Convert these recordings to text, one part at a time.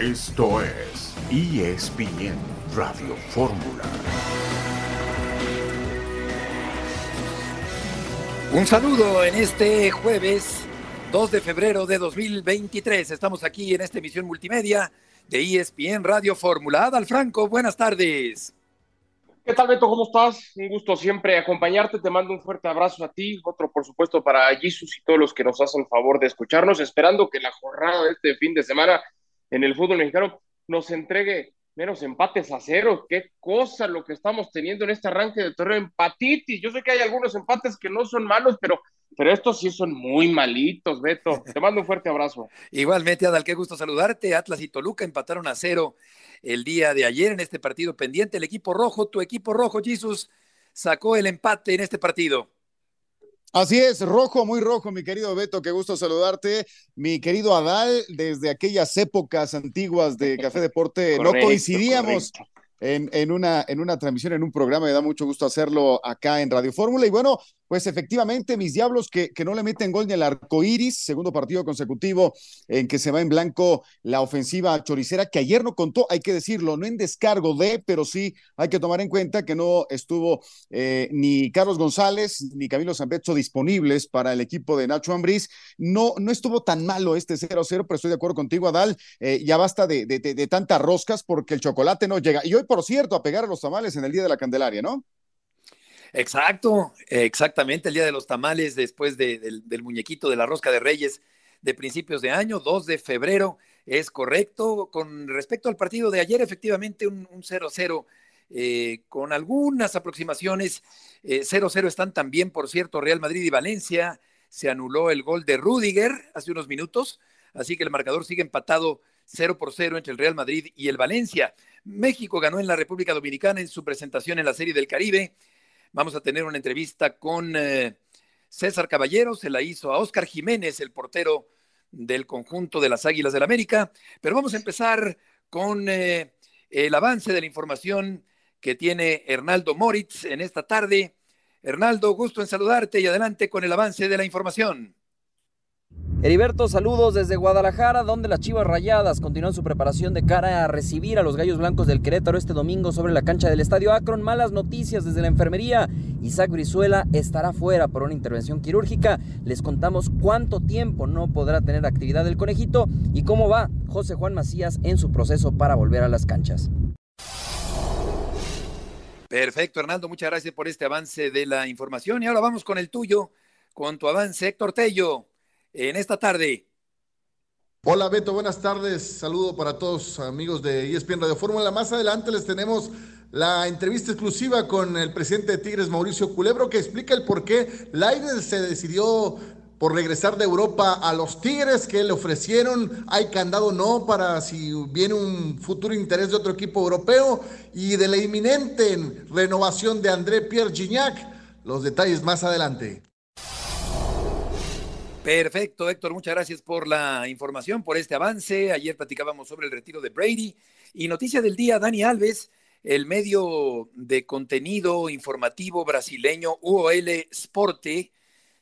Esto es ESPN Radio Fórmula. Un saludo en este jueves 2 de febrero de 2023. Estamos aquí en esta emisión multimedia de ESPN Radio Fórmula. Adal Franco, buenas tardes. ¿Qué tal, Beto? ¿Cómo estás? Un gusto siempre acompañarte. Te mando un fuerte abrazo a ti, otro, por supuesto, para Jesus y todos los que nos hacen favor de escucharnos, esperando que la jornada de este fin de semana en el fútbol mexicano nos entregue menos empates a cero. Qué cosa lo que estamos teniendo en este arranque de torneo. Empatitis. Yo sé que hay algunos empates que no son malos, pero, pero estos sí son muy malitos, Beto. Te mando un fuerte abrazo. Igualmente, Adal, qué gusto saludarte. Atlas y Toluca empataron a cero el día de ayer en este partido pendiente. El equipo rojo, tu equipo rojo, Jesus, sacó el empate en este partido. Así es, rojo, muy rojo, mi querido Beto, qué gusto saludarte. Mi querido Adal, desde aquellas épocas antiguas de Café Deporte, no coincidíamos en, en, una, en una transmisión, en un programa, me da mucho gusto hacerlo acá en Radio Fórmula. Y bueno, pues efectivamente, mis diablos que, que no le meten gol ni al arco iris, segundo partido consecutivo en que se va en blanco la ofensiva choricera, que ayer no contó, hay que decirlo, no en descargo de, pero sí hay que tomar en cuenta que no estuvo eh, ni Carlos González ni Camilo Zambecho disponibles para el equipo de Nacho Ambriz. No, no estuvo tan malo este 0-0, pero estoy de acuerdo contigo, Adal. Eh, ya basta de, de, de, de tantas roscas porque el chocolate no llega. Y hoy, por cierto, a pegar a los tamales en el Día de la Candelaria, ¿no? Exacto, exactamente, el Día de los Tamales después de, del, muñequito de la Rosca de Reyes de principios de año, 2 de febrero, es correcto. Con respecto al partido de ayer, efectivamente un 0-0 eh, con algunas aproximaciones. 0-0 eh, están también, por cierto, Real Madrid y Valencia. Se anuló el gol de Rudiger hace unos minutos, así que el marcador sigue empatado 0 por 0 entre el Real Madrid y el Valencia. México ganó en la República Dominicana en su presentación en la Serie del Caribe. Vamos a tener una entrevista con eh, César Caballero, se la hizo a Oscar Jiménez, el portero del conjunto de las Águilas del América, pero vamos a empezar con eh, el avance de la información que tiene Hernaldo Moritz en esta tarde. Hernaldo, gusto en saludarte y adelante con el avance de la información. Heriberto, saludos desde Guadalajara, donde las Chivas Rayadas continúan su preparación de cara a recibir a los Gallos Blancos del Querétaro este domingo sobre la cancha del Estadio Akron. Malas noticias desde la enfermería. Isaac Brizuela estará fuera por una intervención quirúrgica. Les contamos cuánto tiempo no podrá tener actividad el conejito y cómo va José Juan Macías en su proceso para volver a las canchas. Perfecto, Hernando, muchas gracias por este avance de la información. Y ahora vamos con el tuyo, con tu avance, Héctor Tello en esta tarde. Hola Beto, buenas tardes. Saludo para todos amigos de ESPN Radio Fórmula. Más adelante les tenemos la entrevista exclusiva con el presidente de Tigres, Mauricio Culebro, que explica el por qué Lainez se decidió por regresar de Europa a los Tigres que le ofrecieron, hay candado no para si viene un futuro interés de otro equipo europeo y de la inminente renovación de André Pierre Gignac. Los detalles más adelante. Perfecto, Héctor, muchas gracias por la información, por este avance. Ayer platicábamos sobre el retiro de Brady y noticia del día, Dani Alves, el medio de contenido informativo brasileño UOL Sporte,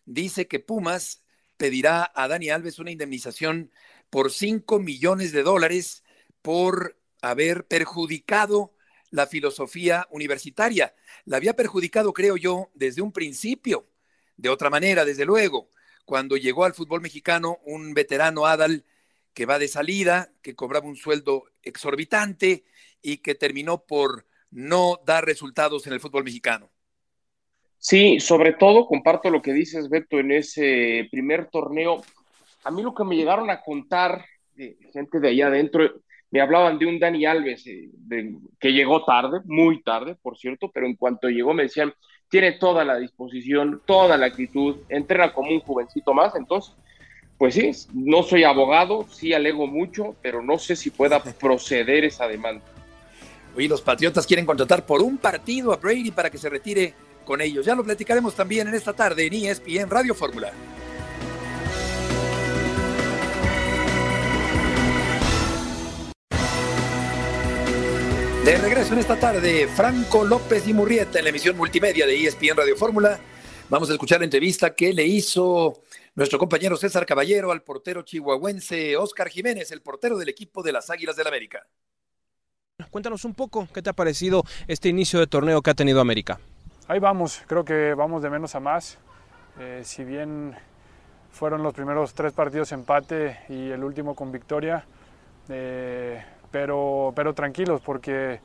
dice que Pumas pedirá a Dani Alves una indemnización por 5 millones de dólares por haber perjudicado la filosofía universitaria. La había perjudicado, creo yo, desde un principio. De otra manera, desde luego cuando llegó al fútbol mexicano un veterano Adal que va de salida, que cobraba un sueldo exorbitante y que terminó por no dar resultados en el fútbol mexicano. Sí, sobre todo comparto lo que dices, Beto, en ese primer torneo. A mí lo que me llegaron a contar gente de allá adentro, me hablaban de un Dani Alves eh, que llegó tarde, muy tarde, por cierto, pero en cuanto llegó me decían, tiene toda la disposición, toda la actitud, entrena como un jovencito más, entonces, pues sí, no soy abogado, sí alego mucho, pero no sé si pueda proceder esa demanda. Hoy los Patriotas quieren contratar por un partido a Brady para que se retire con ellos. Ya lo platicaremos también en esta tarde en ESPN Radio Fórmula. De regreso en esta tarde, Franco López y Murrieta en la emisión multimedia de ESPN Radio Fórmula. Vamos a escuchar la entrevista que le hizo Nuestro compañero César Caballero al portero chihuahuense Oscar Jiménez, el portero del equipo de las Águilas del América. Cuéntanos un poco, ¿qué te ha parecido este inicio de torneo que ha tenido América? Ahí vamos, creo que vamos de menos a más. Eh, si bien fueron los primeros tres partidos empate y el último con victoria, eh, pero, pero tranquilos porque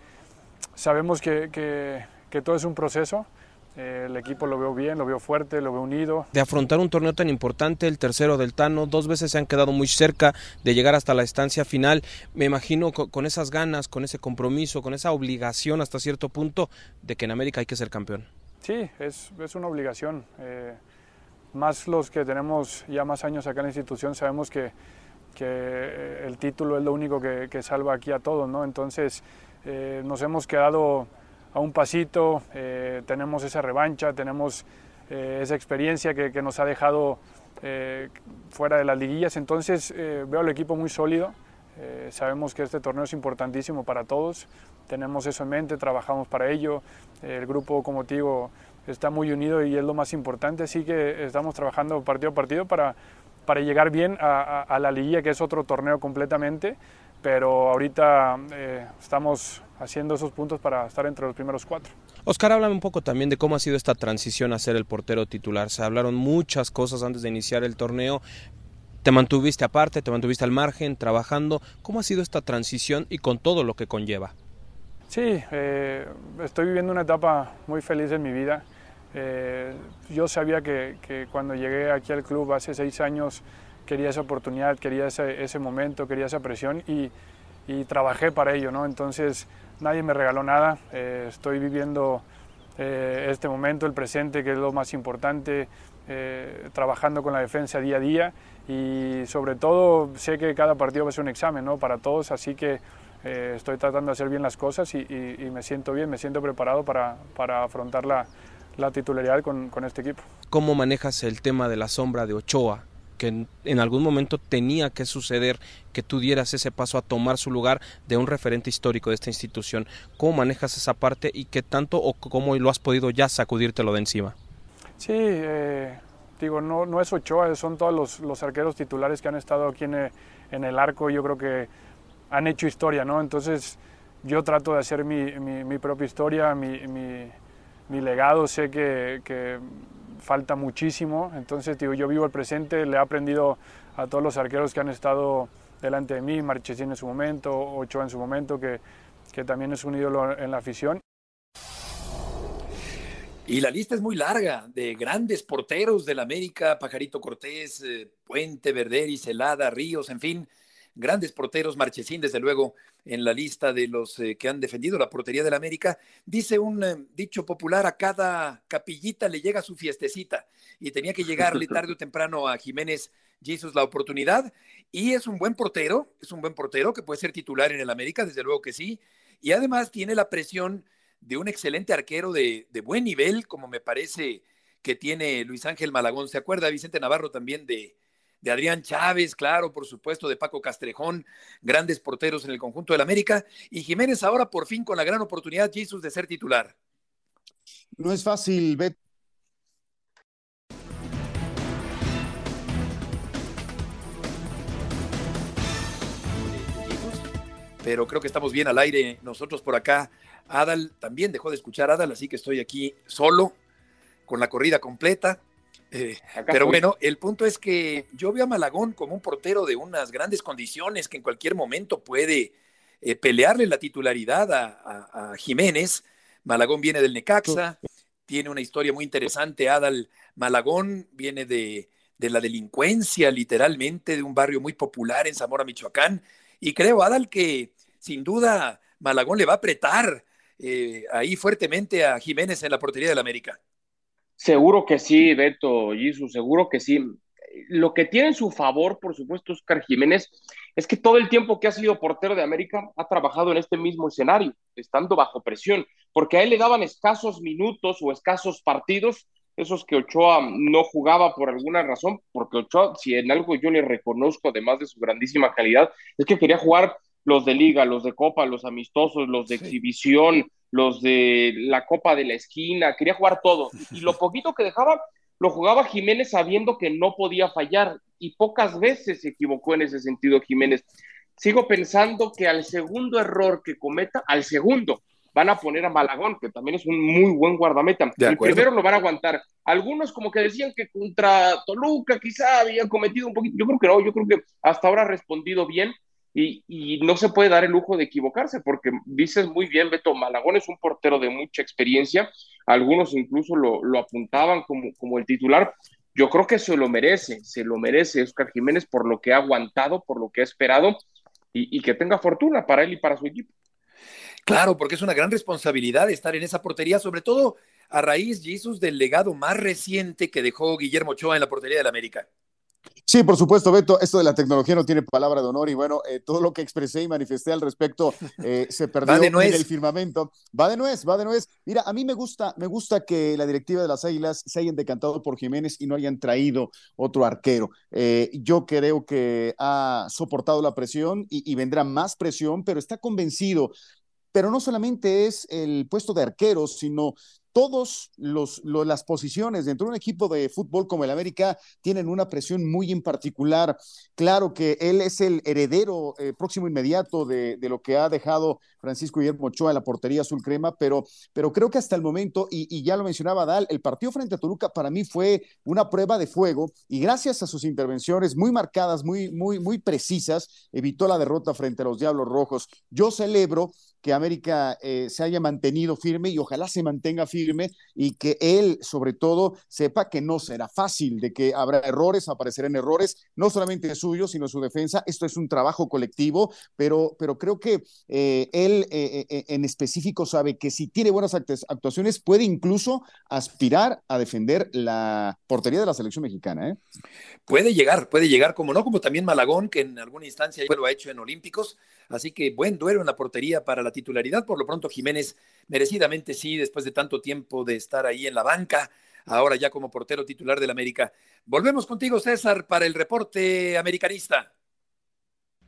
sabemos que, que, que todo es un proceso. Eh, el equipo lo veo bien, lo veo fuerte, lo veo unido. De afrontar un torneo tan importante, el tercero del Tano, dos veces se han quedado muy cerca de llegar hasta la estancia final. Me imagino con, esas ganas, con ese compromiso, con esa obligación hasta cierto punto de que en América hay que ser campeón. Sí, es, es una obligación. Eh, más los que tenemos ya más años acá en la institución sabemos que, que el título es lo único que, que salva aquí a todos, ¿no? Entonces eh, nos hemos quedado a un pasito, eh, tenemos esa revancha, tenemos eh, esa experiencia que, que, nos ha dejado eh, fuera de las liguillas, entonces eh, veo al equipo muy sólido, eh, sabemos que este torneo es importantísimo para todos, tenemos eso en mente, trabajamos para ello, el grupo, como te digo, está muy unido y es lo más importante, así que estamos trabajando partido a partido para, para llegar bien a, a, a la liguilla, que es otro torneo completamente, pero ahorita eh, estamos haciendo esos puntos para estar entre los primeros cuatro. Oscar, háblame un poco también de cómo ha sido esta transición a ser el portero titular. Se hablaron muchas cosas antes de iniciar el torneo. Te mantuviste aparte, te mantuviste al margen, trabajando. ¿Cómo ha sido esta transición y con todo lo que conlleva? Sí, eh, estoy viviendo una etapa muy feliz en mi vida. Eh, yo sabía que, que, cuando llegué aquí al club hace seis años quería esa oportunidad, quería ese, ese momento, quería esa presión y, y, trabajé para ello. ¿no? Entonces nadie me regaló nada, eh, estoy viviendo eh, este momento, el presente, que es lo más importante, eh, trabajando con la defensa día a día y sobre todo sé que cada partido va a ser un examen ¿no? para todos, así que eh, estoy tratando de hacer bien las cosas y, y, y, me siento bien, me siento preparado para, para afrontar la, la titularidad con, con este equipo. ¿Cómo manejas el tema de la sombra de Ochoa? que en, en, algún momento tenía que suceder que tú dieras ese paso a tomar su lugar de un referente histórico de esta institución. ¿Cómo manejas esa parte y qué tanto o cómo lo has podido ya sacudírtelo de encima? Sí, eh, digo, no, no es Ochoa, son todos los, los, arqueros titulares que han estado aquí en el, en el arco. Yo creo que han hecho historia, ¿no? Entonces yo trato de hacer mi, mi, mi propia historia, mi, mi, legado. Sé que, falta muchísimo. Entonces, digo, yo vivo el presente, le he aprendido a todos los arqueros que han estado delante de mí, Marchesín en su momento, Ochoa en su momento, que, que también es un ídolo en la afición. Y la lista es muy larga de grandes porteros del América, Pajarito Cortés, eh, Puente, Verderi, Celada, Ríos, en fin, grandes porteros, Marchesín, desde luego, en la lista de los eh, que han defendido la portería del América. Dice un eh, dicho popular, a cada capillita le llega su fiestecita y tenía que llegarle tarde o temprano a Jiménez Jesus la oportunidad y es un buen portero, es un buen portero que puede ser titular en el América, desde luego que sí, y además tiene la presión de un excelente arquero de, de buen nivel, como me parece que tiene Luis Ángel Malagón. ¿Se acuerda Vicente Navarro también de, de Adrián Chávez, claro, por supuesto, de Paco Castrejón, grandes porteros en el conjunto del América, y Jiménez ahora por fin con la gran oportunidad, Jesus, de ser titular. No es fácil, Bet. Pero creo que estamos bien al aire nosotros por acá. Adal también dejó de escuchar a Adal, así que estoy aquí solo, con la corrida completa. Eh, pero bueno, el punto es que yo veo a Malagón como un portero de unas grandes condiciones que en cualquier momento puede eh, pelearle la titularidad a, a, a, Jiménez. Malagón viene del Necaxa, tiene una historia muy interesante. Adal Malagón viene de, de la delincuencia, literalmente, de un barrio muy popular en Zamora, Michoacán. Y creo, Adal, que sin duda Malagón le va a apretar eh, ahí fuertemente a Jiménez en la portería del América. Seguro que sí, Beto, Jesus, seguro que sí. Lo que tiene en su favor, por supuesto, Oscar Jiménez, es que todo el tiempo que ha sido portero de América ha trabajado en este mismo escenario, estando bajo presión, porque a él le daban escasos minutos o escasos partidos, esos que Ochoa no jugaba por alguna razón, porque Ochoa, si en algo yo le reconozco, además de su grandísima calidad, es que quería jugar los de liga, los de copa, los amistosos, los de sí. exhibición, los de la copa de la esquina, quería jugar todo. Y lo poquito que dejaba, lo jugaba Jiménez sabiendo que no podía fallar y pocas veces se equivocó en ese sentido Jiménez. Sigo pensando que al segundo error que cometa, al segundo, van a poner a Malagón, que también es un muy buen guardameta. El primero lo van a aguantar. Algunos como que decían que contra Toluca quizá habían cometido un poquito, yo creo que no, yo creo que hasta ahora ha respondido bien y, no se puede dar el lujo de equivocarse, porque dices muy bien, Beto, Malagón es un portero de mucha experiencia, algunos incluso lo, apuntaban como, el titular, yo creo que se lo merece, se lo merece Oscar Jiménez por lo que ha aguantado, por lo que ha esperado y, y que tenga fortuna para él y para su equipo. Claro, porque es una gran responsabilidad estar en esa portería, sobre todo a raíz, Jesús, del legado más reciente que dejó Guillermo Ochoa en la portería del América. Sí, por supuesto, Beto, esto de la tecnología no tiene palabra de honor y bueno, eh, todo lo que expresé y manifesté al respecto eh, se perdió en el firmamento. Va de nuez, va de nuez. Mira, a mí me gusta, me gusta que la directiva de las Águilas se hayan decantado por Jiménez y no hayan traído otro arquero. Eh, yo creo que ha soportado la presión y, y vendrá más presión, pero está convencido pero no solamente es el puesto de arquero, sino todos los, las posiciones dentro de un equipo de fútbol como el América tienen una presión muy en particular. Claro que él es el heredero eh, próximo inmediato de, de, lo que ha dejado Francisco Guillermo Ochoa en la portería azul crema, pero, pero creo que hasta el momento, y, ya lo mencionaba Dal, el partido frente a Toluca para mí fue una prueba de fuego y gracias a sus intervenciones muy marcadas, muy, muy, muy precisas, evitó la derrota frente a los Diablos Rojos. Yo celebro que América eh, se haya mantenido firme y ojalá se mantenga firme y que él, sobre todo, sepa que no será fácil, de que habrá errores, aparecerán errores, no solamente suyos, sino su defensa. Esto es un trabajo colectivo, pero, pero creo que eh, él eh, en específico sabe que si tiene buenas actuaciones, puede incluso aspirar a defender la portería de la selección mexicana. Puede llegar, puede llegar, como no, como también Malagón, que en alguna instancia lo ha hecho en Olímpicos. Así que buen duelo en la portería para la titularidad. Por lo pronto, Jiménez merecidamente sí, después de tanto tiempo de estar ahí en la banca, ahora ya como portero titular del América. Volvemos contigo, César, para el reporte americanista.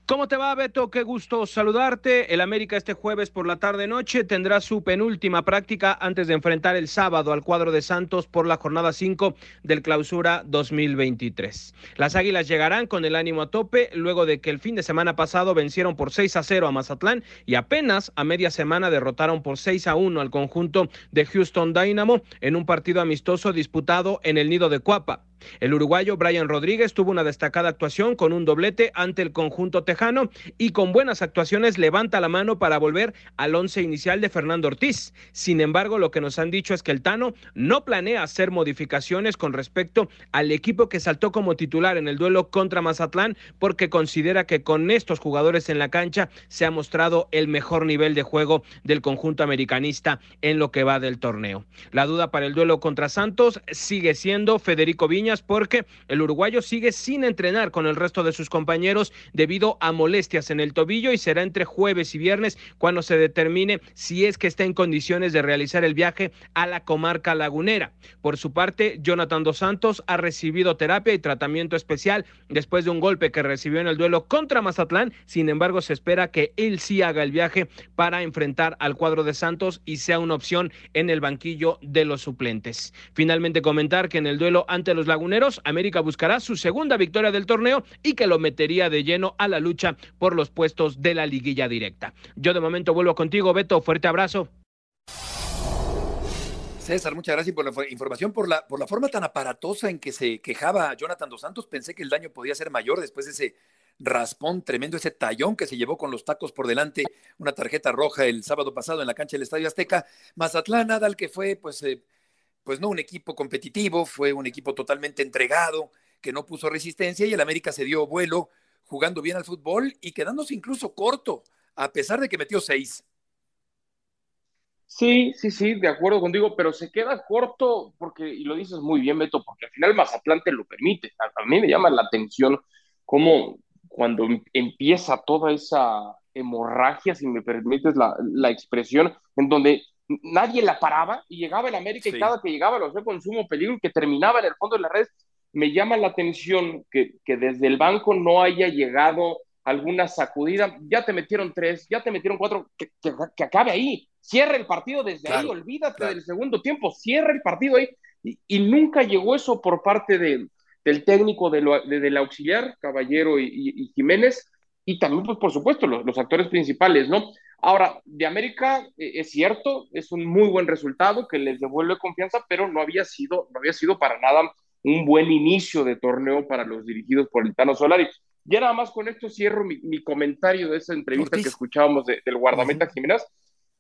¿Cómo te va, Beto? Qué gusto saludarte. El América este jueves por la tarde-noche tendrá su penúltima práctica antes de enfrentar el sábado al cuadro de Santos por la jornada 5 del clausura 2023. Las Águilas llegarán con el ánimo a tope luego de que el fin de semana pasado vencieron por 6 a 0 a Mazatlán y apenas a media semana derrotaron por 6 a 1 al conjunto de Houston Dynamo en un partido amistoso disputado en el nido de Cuapa. El uruguayo Brian Rodríguez tuvo una destacada actuación con un doblete ante el conjunto tejano y con buenas actuaciones levanta la mano para volver al once inicial de Fernando Ortiz. Sin embargo, lo que nos han dicho es que el Tano no planea hacer modificaciones con respecto al equipo que saltó como titular en el duelo contra Mazatlán porque considera que con estos jugadores en la cancha se ha mostrado el mejor nivel de juego del conjunto americanista en lo que va del torneo. La duda para el duelo contra Santos sigue siendo Federico Viña porque el uruguayo sigue sin entrenar con el resto de sus compañeros debido a molestias en el tobillo y será entre jueves y viernes cuando se determine si es que está en condiciones de realizar el viaje a la comarca lagunera. Por su parte, Jonathan Dos Santos ha recibido terapia y tratamiento especial después de un golpe que recibió en el duelo contra Mazatlán. Sin embargo, se espera que él sí haga el viaje para enfrentar al cuadro de Santos y sea una opción en el banquillo de los suplentes. Finalmente comentar que en el duelo ante los laguneros América buscará su segunda victoria del torneo y que lo metería de lleno a la lucha por los puestos de la liguilla directa. Yo de momento vuelvo contigo, Beto. Fuerte abrazo. César, muchas gracias por la información, por la, por la forma tan aparatosa en que se quejaba Jonathan Dos Santos. Pensé que el daño podía ser mayor después de ese raspón tremendo, ese tallón que se llevó con los tacos por delante, una tarjeta roja el sábado pasado en la cancha del Estadio Azteca. Mazatlán, Adal, que fue pues eh, pues no un equipo competitivo, fue un equipo totalmente entregado, que no puso resistencia y el América se dio vuelo jugando bien al fútbol y quedándose incluso corto, a pesar de que metió seis. Sí, sí, sí, de acuerdo contigo, pero se queda corto porque, y lo dices muy bien, Beto, porque al final Mazatlán te lo permite. A, mí me llama la atención cómo cuando empieza toda esa hemorragia, si me permites la, la expresión, en donde nadie la paraba y llegaba el América y cada que llegaba lo hacía con sumo peligro que terminaba en el fondo de la red. Me llama la atención que, que desde el banco no haya llegado alguna sacudida. Ya te metieron tres, ya te metieron cuatro, que, que, acabe ahí. Cierra el partido desde ahí, olvídate del segundo tiempo, cierra el partido ahí. Y, nunca llegó eso por parte de, del técnico de del auxiliar, Caballero y, Jiménez, y también, pues, por supuesto, los, los, actores principales, ¿no? Ahora, de América eh, es cierto, es un muy buen resultado que les devuelve confianza, pero no había sido, no había sido para nada un buen inicio de torneo para los dirigidos por el Tano Solari. Ya nada más con esto cierro mi, comentario de esa entrevista que escuchábamos del guardameta Jiménez.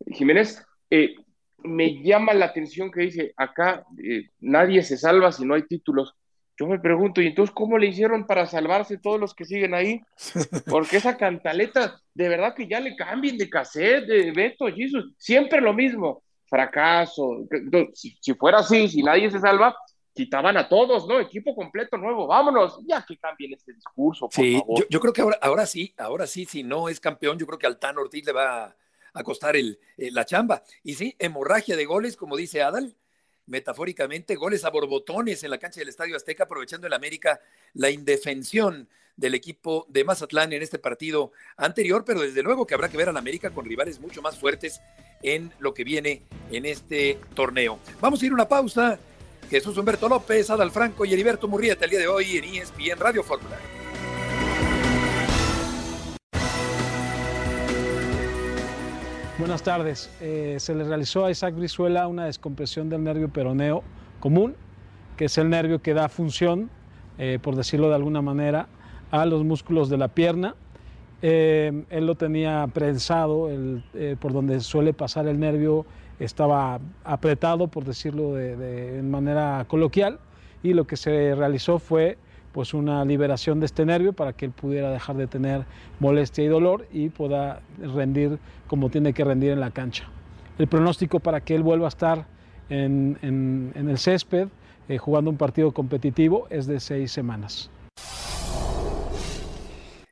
Jiménez, eh, me llama la atención que dice, acá eh, nadie se salva si no hay títulos. Yo me pregunto, ¿y entonces cómo le hicieron para salvarse todos los que siguen ahí? Porque esa cantaleta, de verdad que ya le cambien de cassette, de Beto, Jesus, siempre lo mismo, fracaso. Si, fuera así, si nadie se salva, quitaban a todos, ¿no? Equipo completo nuevo, vámonos, ya que cambien este discurso. Por sí, favor. Yo, creo que ahora, ahora sí, ahora sí, si no es campeón, yo creo que al Tan Ortiz le va a, costar el, eh, la chamba. Y sí, hemorragia de goles, como dice Adal, metafóricamente, goles a borbotones en la cancha del Estadio Azteca, aprovechando el América la indefensión del equipo de Mazatlán en este partido anterior, pero desde luego que habrá que ver al América con rivales mucho más fuertes en lo que viene en este torneo. Vamos a ir a una pausa. Jesús Humberto López, Adal Franco y Heriberto Murrieta el día de hoy en ESPN Radio Fórmula. Buenas tardes. Eh, se le realizó a Isaac Brizuela una descompresión del nervio peroneo común, que es el nervio que da función, eh, por decirlo de alguna manera, a los músculos de la pierna. Eh, él lo tenía prensado, por donde suele pasar el nervio estaba apretado, por decirlo de, de manera coloquial, y lo que se realizó fue pues una liberación de este nervio para que él pudiera dejar de tener molestia y dolor y pueda rendir como tiene que rendir en la cancha. El pronóstico para que él vuelva a estar en, el césped eh, jugando un partido competitivo es de seis semanas.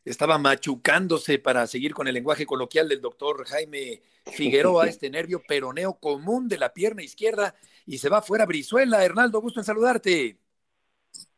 Estaba machucándose para seguir con el lenguaje coloquial del doctor Jaime Figueroa, este nervio peroneo común de la pierna izquierda y se va fuera Brizuela. Hernaldo, gusto en saludarte.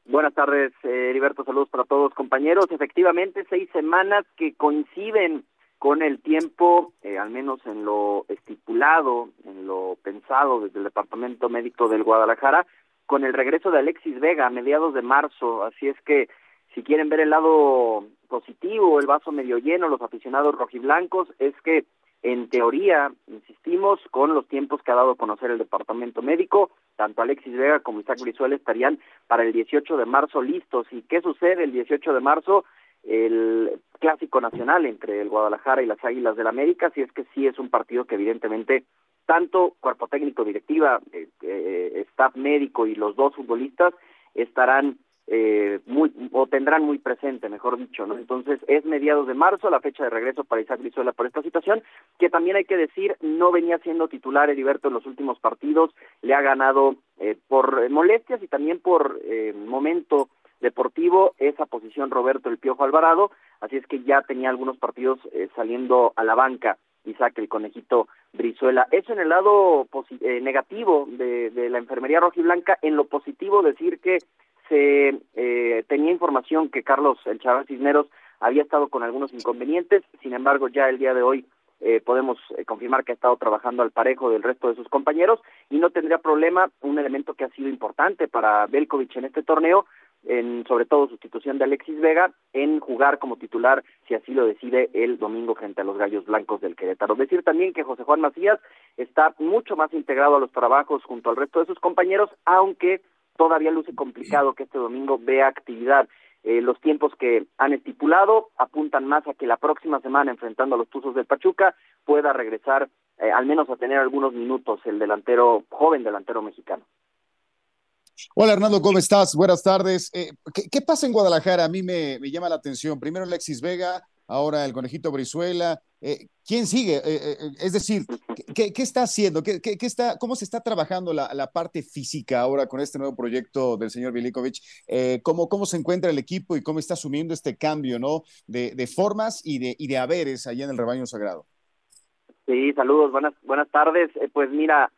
Buenas tardes, eh, Heriberto. Saludos para todos, compañeros. Efectivamente, seis semanas que coinciden con el tiempo, eh, al menos en lo estipulado, en lo pensado desde el Departamento Médico del Guadalajara, con el regreso de Alexis Vega a mediados de marzo. Así es que, si quieren ver el lado positivo, el vaso medio lleno, los aficionados rojiblancos, es que en teoría, insistimos, con los tiempos que ha dado a conocer el departamento médico, tanto Alexis Vega como Isaac Brizuela estarían para el 18 de marzo listos. ¿Y qué sucede el 18 de marzo? El clásico nacional entre el Guadalajara y las Águilas del América, si es que sí es un partido que evidentemente tanto cuerpo técnico, directiva, eh, eh, staff médico y los dos futbolistas estarán eh, muy, o tendrán muy presente, mejor dicho, ¿no? Entonces es mediados de marzo la fecha de regreso para Isaac Brizuela por esta situación, que también hay que decir no venía siendo titular Heriberto en los últimos partidos, le ha ganado eh, por molestias y también por eh, momento deportivo esa posición Roberto el Piojo Alvarado, así es que ya tenía algunos partidos eh, saliendo a la banca Isaac el conejito Brizuela. Eso en el lado eh, negativo de, la enfermería rojiblanca, en lo positivo decir que se eh, tenía información que Carlos El Chaval Cisneros había estado con algunos inconvenientes, sin embargo ya el día de hoy eh, podemos eh, confirmar que ha estado trabajando al parejo del resto de sus compañeros y no tendría problema, un elemento que ha sido importante para Belkovic en este torneo, en sobre todo sustitución de Alexis Vega, en jugar como titular, si así lo decide, el domingo frente a los Gallos Blancos del Querétaro. Decir también que José Juan Macías está mucho más integrado a los trabajos junto al resto de sus compañeros, aunque todavía luce complicado que este domingo vea actividad. Eh, los tiempos que han estipulado apuntan más a que la próxima semana, enfrentando a los Tuzos del Pachuca, pueda regresar eh, al menos a tener algunos minutos el delantero, joven delantero mexicano. Hola Hernando, ¿cómo estás? Buenas tardes. Eh, ¿qué, pasa en Guadalajara? A mí me, llama la atención. Primero Alexis Vega, ahora el conejito Brizuela. Eh, ¿Quién sigue? Eh, eh, es decir, ¿qué, está haciendo? ¿Qué, está, ¿Cómo se está trabajando la, parte física ahora con este nuevo proyecto del señor Vilikovic? ¿cómo, ¿Cómo se encuentra el equipo y cómo está asumiendo este cambio ¿no? de, formas y de, y de haberes allá en el rebaño sagrado? Sí, saludos, buenas, buenas tardes. pues mira,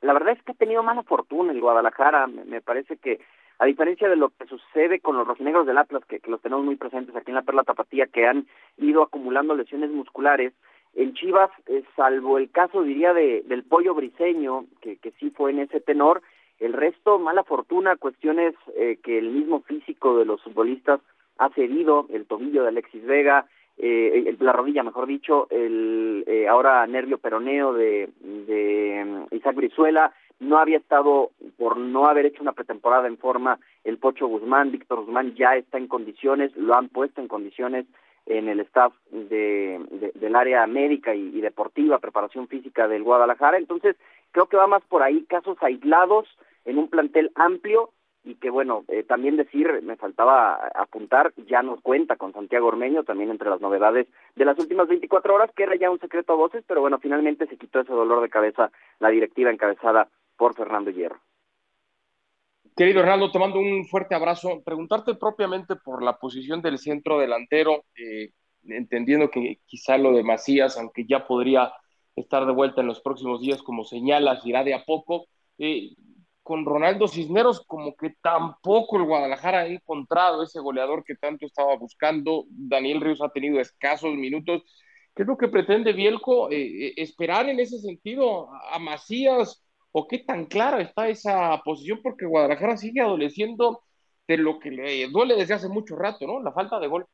la verdad es que ha tenido mala fortuna el Guadalajara. me parece que a diferencia de lo que sucede con los rojinegros del Atlas, que, los tenemos muy presentes aquí en la Perla Tapatía, que han ido acumulando lesiones musculares, en Chivas, eh, salvo el caso, diría, de, del pollo briseño, que, que sí fue en ese tenor, El resto, mala fortuna, cuestiones eh, que el mismo físico de los futbolistas ha cedido, el tobillo de Alexis Vega, eh, la rodilla, mejor dicho, el eh, ahora nervio peroneo de, mm, Isaac Brizuela, no había estado por no haber hecho una pretemporada en forma el Pocho Guzmán, Víctor Guzmán ya está en condiciones, lo han puesto en condiciones en el staff de, del área médica y, deportiva, preparación física del Guadalajara. Entonces, creo que va más por ahí, casos aislados en un plantel amplio y que bueno, eh, también decir, me faltaba apuntar, ya nos cuenta con Santiago Ormeño, también entre las novedades de las últimas 24 horas, que era ya un secreto a voces, pero bueno, finalmente se quitó ese dolor de cabeza la directiva encabezada por Fernando Hierro. Querido Hernando, te mando un fuerte abrazo. Preguntarte propiamente por la posición del centro delantero, eh, entendiendo que quizá lo de Macías, aunque ya podría estar de vuelta en los próximos días, como señalas, irá de a poco. Eh, con Ronaldo Cisneros, como que tampoco el Guadalajara ha encontrado ese goleador que tanto estaba buscando. Daniel Ríos ha tenido escasos minutos. ¿Qué es lo que pretende Bielco? Eh, ¿Esperar en ese sentido a Macías? o qué tan clara está esa posición, porque Guadalajara sigue adoleciendo de lo que le duele desde hace mucho rato, ¿no? La falta de gol.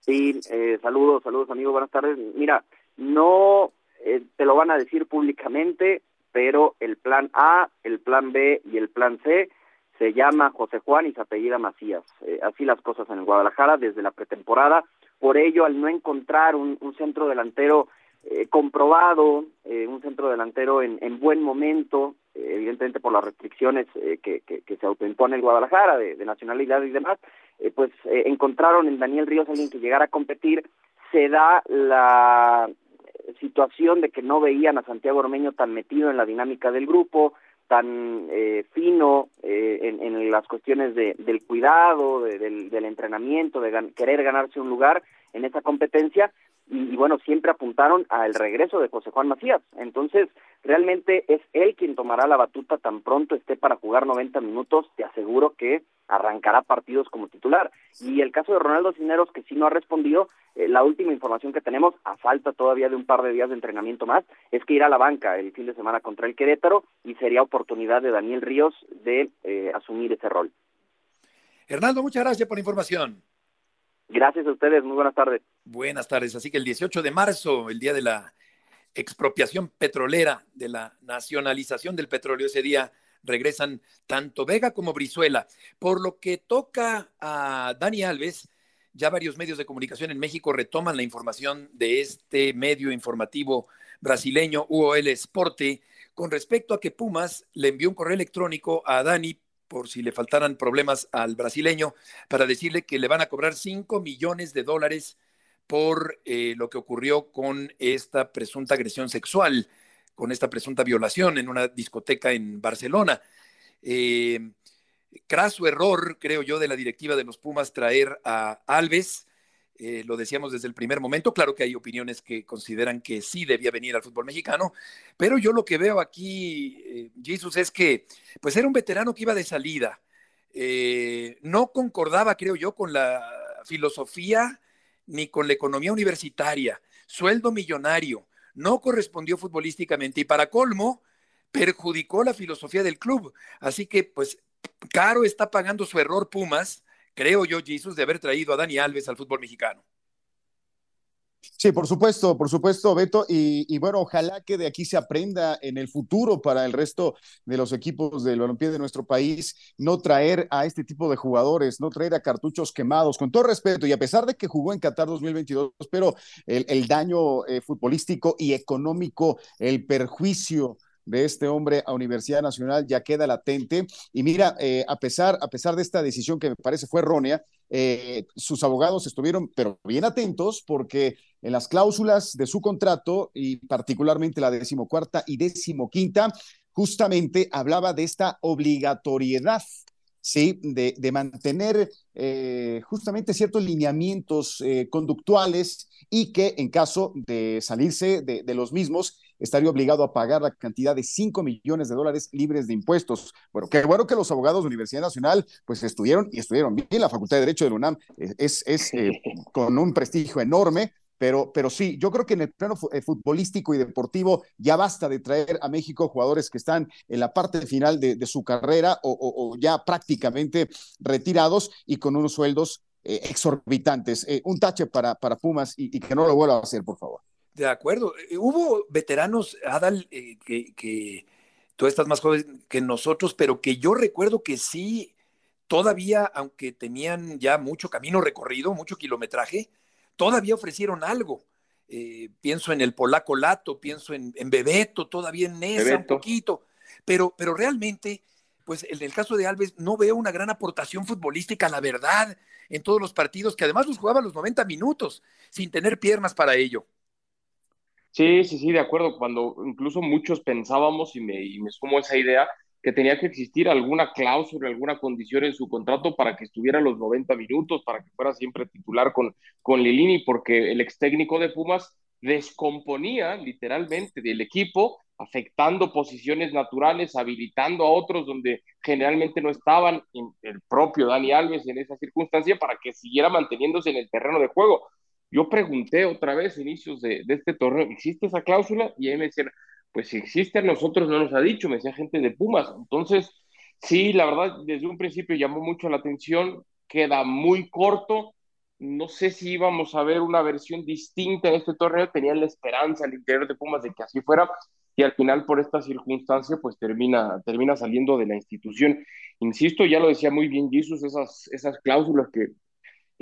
Sí, eh, saludos, saludos amigos, buenas tardes. Mira, no eh, te lo van a decir públicamente, pero el plan A, el plan B y el plan C se llama José Juan y se apellida Macías. Eh, así las cosas en el Guadalajara desde la pretemporada. Por ello, al no encontrar un centro delantero eh, comprobado, eh, un centro delantero en, en buen momento, eh, evidentemente por las restricciones que, que, se autoimpone el Guadalajara de, nacionalidad y demás, pues encontraron en Daniel Ríos alguien que llegara a competir, se da la situación de que no veían a Santiago Ormeño tan metido en la dinámica del grupo, tan fino en, en, las cuestiones de, del cuidado, del, entrenamiento, de querer ganarse un lugar en esa competencia, y, bueno, siempre apuntaron al regreso de José Juan Macías. Entonces, realmente es él quien tomará la batuta tan pronto esté para jugar 90 minutos, te aseguro que arrancará partidos como titular. Y el caso de Ronaldo Cineros, que sí no ha respondido, eh, la última información que tenemos, a falta todavía de un par de días de entrenamiento más, es que irá a la banca el fin de semana contra el Querétaro y sería oportunidad de Daniel Ríos de eh, asumir ese rol. Hernando, muchas gracias por la información. Gracias a ustedes, muy buenas tardes. Buenas tardes. Así que el 18 de marzo, el día de la expropiación petrolera, de la nacionalización del petróleo, ese día regresan tanto Vega como Brizuela. Por lo que toca a Dani Alves, ya varios medios de comunicación en México retoman la información de este medio informativo brasileño UOL Sporte con respecto a que Pumas le envió un correo electrónico a Dani por si le faltaran problemas al brasileño, para decirle que le van a cobrar 5 millones de dólares por eh, lo que ocurrió con esta presunta agresión sexual, con esta presunta violación en una discoteca en Barcelona. Eh, craso error, creo yo, de la directiva de los Pumas traer a Alves eh, lo decíamos desde el primer momento, claro que hay opiniones que consideran que sí debía venir al fútbol mexicano, pero yo lo que veo aquí, eh, Jesus, es que pues era un veterano que iba de salida, eh, no concordaba, creo yo, con la filosofía ni con la economía universitaria, sueldo millonario, no correspondió futbolísticamente y para colmo perjudicó la filosofía del club, así que pues caro está pagando su error Pumas creo yo, Jesús, de haber traído a Dani Alves al fútbol mexicano. Sí, por supuesto, por supuesto, Beto. Y, bueno, ojalá que de aquí se aprenda en el futuro para el resto de los equipos del balompié de nuestro país, no traer a este tipo de jugadores, no traer a cartuchos quemados, con todo respeto, y a pesar de que jugó en Qatar 2022, pero el, daño eh, futbolístico y económico, el perjuicio de este hombre a Universidad Nacional ya queda latente. Y mira, eh, a, pesar, a pesar de esta decisión que me parece fue errónea, eh, sus abogados estuvieron, pero bien atentos, porque en las cláusulas de su contrato, y particularmente la decimocuarta y decimoquinta, justamente hablaba de esta obligatoriedad ¿sí? De, de mantener eh, justamente ciertos lineamientos conductuales y que en caso de salirse de, de, los mismos, estaría obligado a pagar la cantidad de 5 millones de dólares libres de impuestos. Bueno, qué bueno que los abogados de Universidad Nacional pues estudiaron y estudiaron bien. La Facultad de Derecho de la UNAM es, es eh, con un prestigio enorme, pero, pero sí, yo creo que en el plano eh, futbolístico y deportivo ya basta de traer a México jugadores que están en la parte final de, su carrera o, ya prácticamente retirados y con unos sueldos eh, exorbitantes. Eh, un tache para, para Pumas y, que no lo vuelva a hacer, por favor. De acuerdo. Hubo veteranos, Adal, que, que tú estás más joven que nosotros, pero que yo recuerdo que sí, todavía, aunque tenían ya mucho camino recorrido, mucho kilometraje, todavía ofrecieron algo. Eh, pienso en el polaco Lato, pienso en, Bebeto, todavía en Nesa un poquito, pero, pero realmente, pues en el caso de Alves no veo una gran aportación futbolística, la verdad, en todos los partidos, que además los jugaba los 90 minutos, sin tener piernas para ello. Sí, sí, sí, de acuerdo. Cuando incluso muchos pensábamos, y me, y me sumo esa idea, que tenía que existir alguna cláusula, alguna condición en su contrato para que estuviera los 90 minutos, para que fuera siempre titular con, con Lilini, porque el ex técnico de Pumas descomponía literalmente del equipo, afectando posiciones naturales, habilitando a otros donde generalmente no estaban, el propio Dani Alves en esa circunstancia, para que siguiera manteniéndose en el terreno de juego. Yo pregunté otra vez, inicios de, de este torneo, ¿existe esa cláusula? Y ahí me decían, pues si existe a nosotros no nos ha dicho, me decía gente de Pumas. Entonces, sí, la verdad, desde un principio llamó mucho la atención, queda muy corto. No sé si íbamos a ver una versión distinta en este torneo, tenían la esperanza al interior de Pumas de que así fuera, y al final por esta circunstancia pues termina, termina saliendo de la institución. Insisto, ya lo decía muy bien Jesús, esas, esas cláusulas que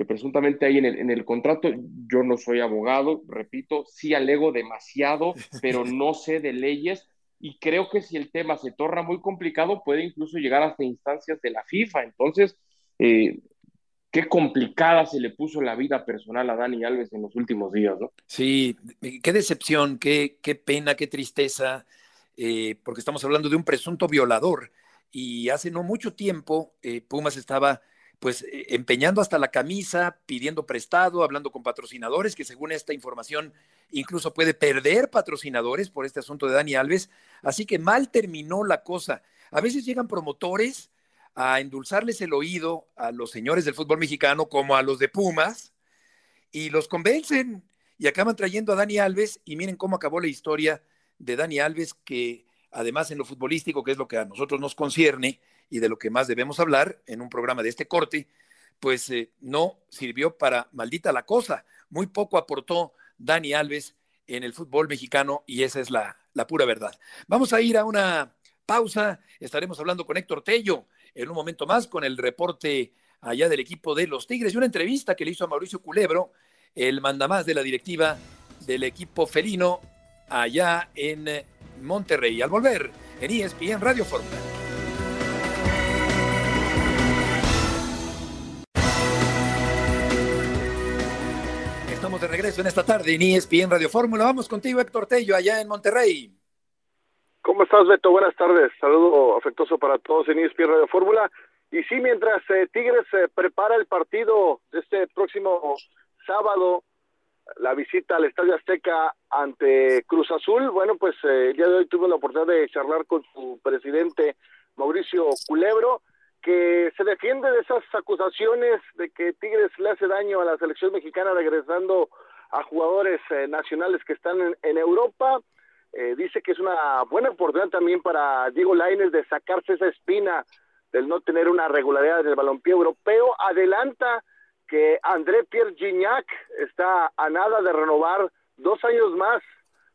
que presuntamente hay en el, en el contrato. Yo no soy abogado, repito, sí alego demasiado, pero no sé de leyes y creo que si el tema se torna muy complicado puede incluso llegar hasta instancias de la FIFA. Entonces, eh, qué complicada se le puso la vida personal a Dani Alves en los últimos días, ¿no? Sí, qué decepción, qué, qué pena, qué tristeza, eh, porque estamos hablando de un presunto violador y hace no mucho tiempo eh, Pumas estaba pues eh, empeñando hasta la camisa, pidiendo prestado, hablando con patrocinadores, que según esta información incluso puede perder patrocinadores por este asunto de Dani Alves. Así que mal terminó la cosa. A veces llegan promotores a endulzarles el oído a los señores del fútbol mexicano como a los de Pumas y los convencen y acaban trayendo a Dani Alves y miren cómo acabó la historia de Dani Alves que además en lo futbolístico, que es lo que a nosotros nos concierne, y de lo que más debemos hablar en un programa de este corte, pues eh, no sirvió para maldita la cosa. Muy poco aportó Dani Alves en el fútbol mexicano y esa es la, pura verdad. Vamos a ir a una pausa. Estaremos hablando con Héctor Tello en un momento más con el reporte allá del equipo de los Tigres y una entrevista que le hizo a Mauricio Culebro, el mandamás de la directiva del equipo felino allá en Monterrey. Al volver en ESPN Radio Fórmula. De regreso en esta tarde en ESPN Radio Fórmula. Vamos contigo, Héctor Tello, allá en Monterrey. ¿Cómo estás, Beto? Buenas tardes. Saludo afectuoso para todos en ESPN Radio Fórmula. Y sí, mientras eh, Tigres eh, prepara el partido de este próximo sábado, la visita al Estadio Azteca ante Cruz Azul, bueno, pues eh, el día de hoy tuve la oportunidad de charlar con su presidente Mauricio Culebro que se defiende de esas acusaciones de que Tigres le hace daño a la selección mexicana regresando a jugadores eh, nacionales que están en, Europa. Eh, dice que es una buena oportunidad también para Diego Lainez de sacarse esa espina del no tener una regularidad en el balompié europeo. Adelanta que André Pierre Gignac está a nada de renovar dos años más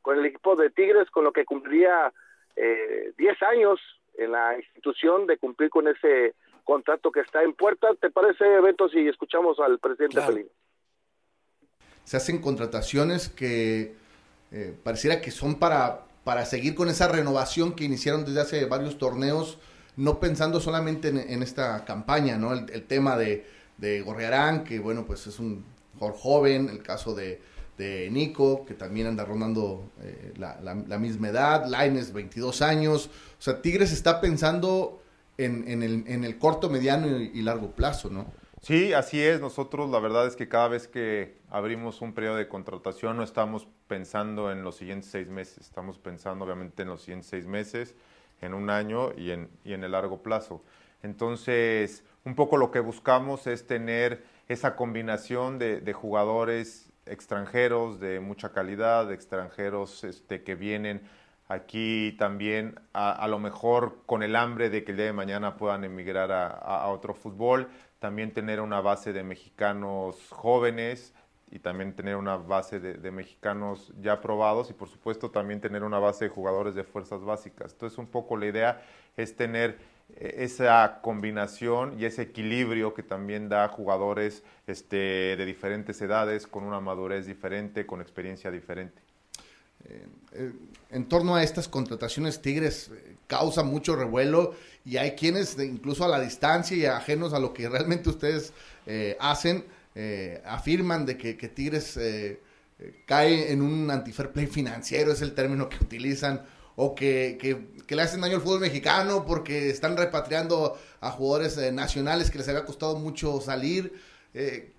con el equipo de Tigres, con lo que cumpliría eh, diez años en la institución de cumplir con ese contrato que está en puerta. ¿Te parece, Beto, si escuchamos al presidente Felino? Se hacen contrataciones que eh, pareciera que son para, para seguir con esa renovación que iniciaron desde hace varios torneos, no pensando solamente en, esta campaña, ¿no? El, tema de, de Gorriarán, que bueno, pues es un joven, el caso de, de Nico, que también anda rondando eh, la, la, misma edad, Laines 22 años, o sea, Tigres está pensando en, en, el, en el, corto, mediano y, largo plazo, ¿no? Sí, así es. Nosotros la verdad es que cada vez que abrimos un periodo de contratación no estamos pensando en los siguientes seis meses, estamos pensando obviamente en los siguientes seis meses, en un año y en, y en el largo plazo. Entonces, un poco lo que buscamos es tener esa combinación de, de jugadores extranjeros de mucha calidad, extranjeros este, que vienen aquí también a, lo mejor con el hambre de que el día de mañana puedan emigrar a, otro fútbol, también tener una base de mexicanos jóvenes y también tener una base de, mexicanos ya probados y por supuesto también tener una base de jugadores de fuerzas básicas. Entonces un poco la idea es tener esa combinación y ese equilibrio que también da jugadores este, de diferentes edades, con una madurez diferente, con experiencia diferente. Eh, eh, en torno a estas contrataciones, Tigres causa mucho revuelo y hay quienes, incluso a la distancia y ajenos a lo que realmente ustedes hacen, afirman de que, Tigres cae en un anti-fair play financiero, es el término que utilizan, o que, que, le hacen daño al fútbol mexicano porque están repatriando a jugadores eh, nacionales que les había costado mucho salir. Eh,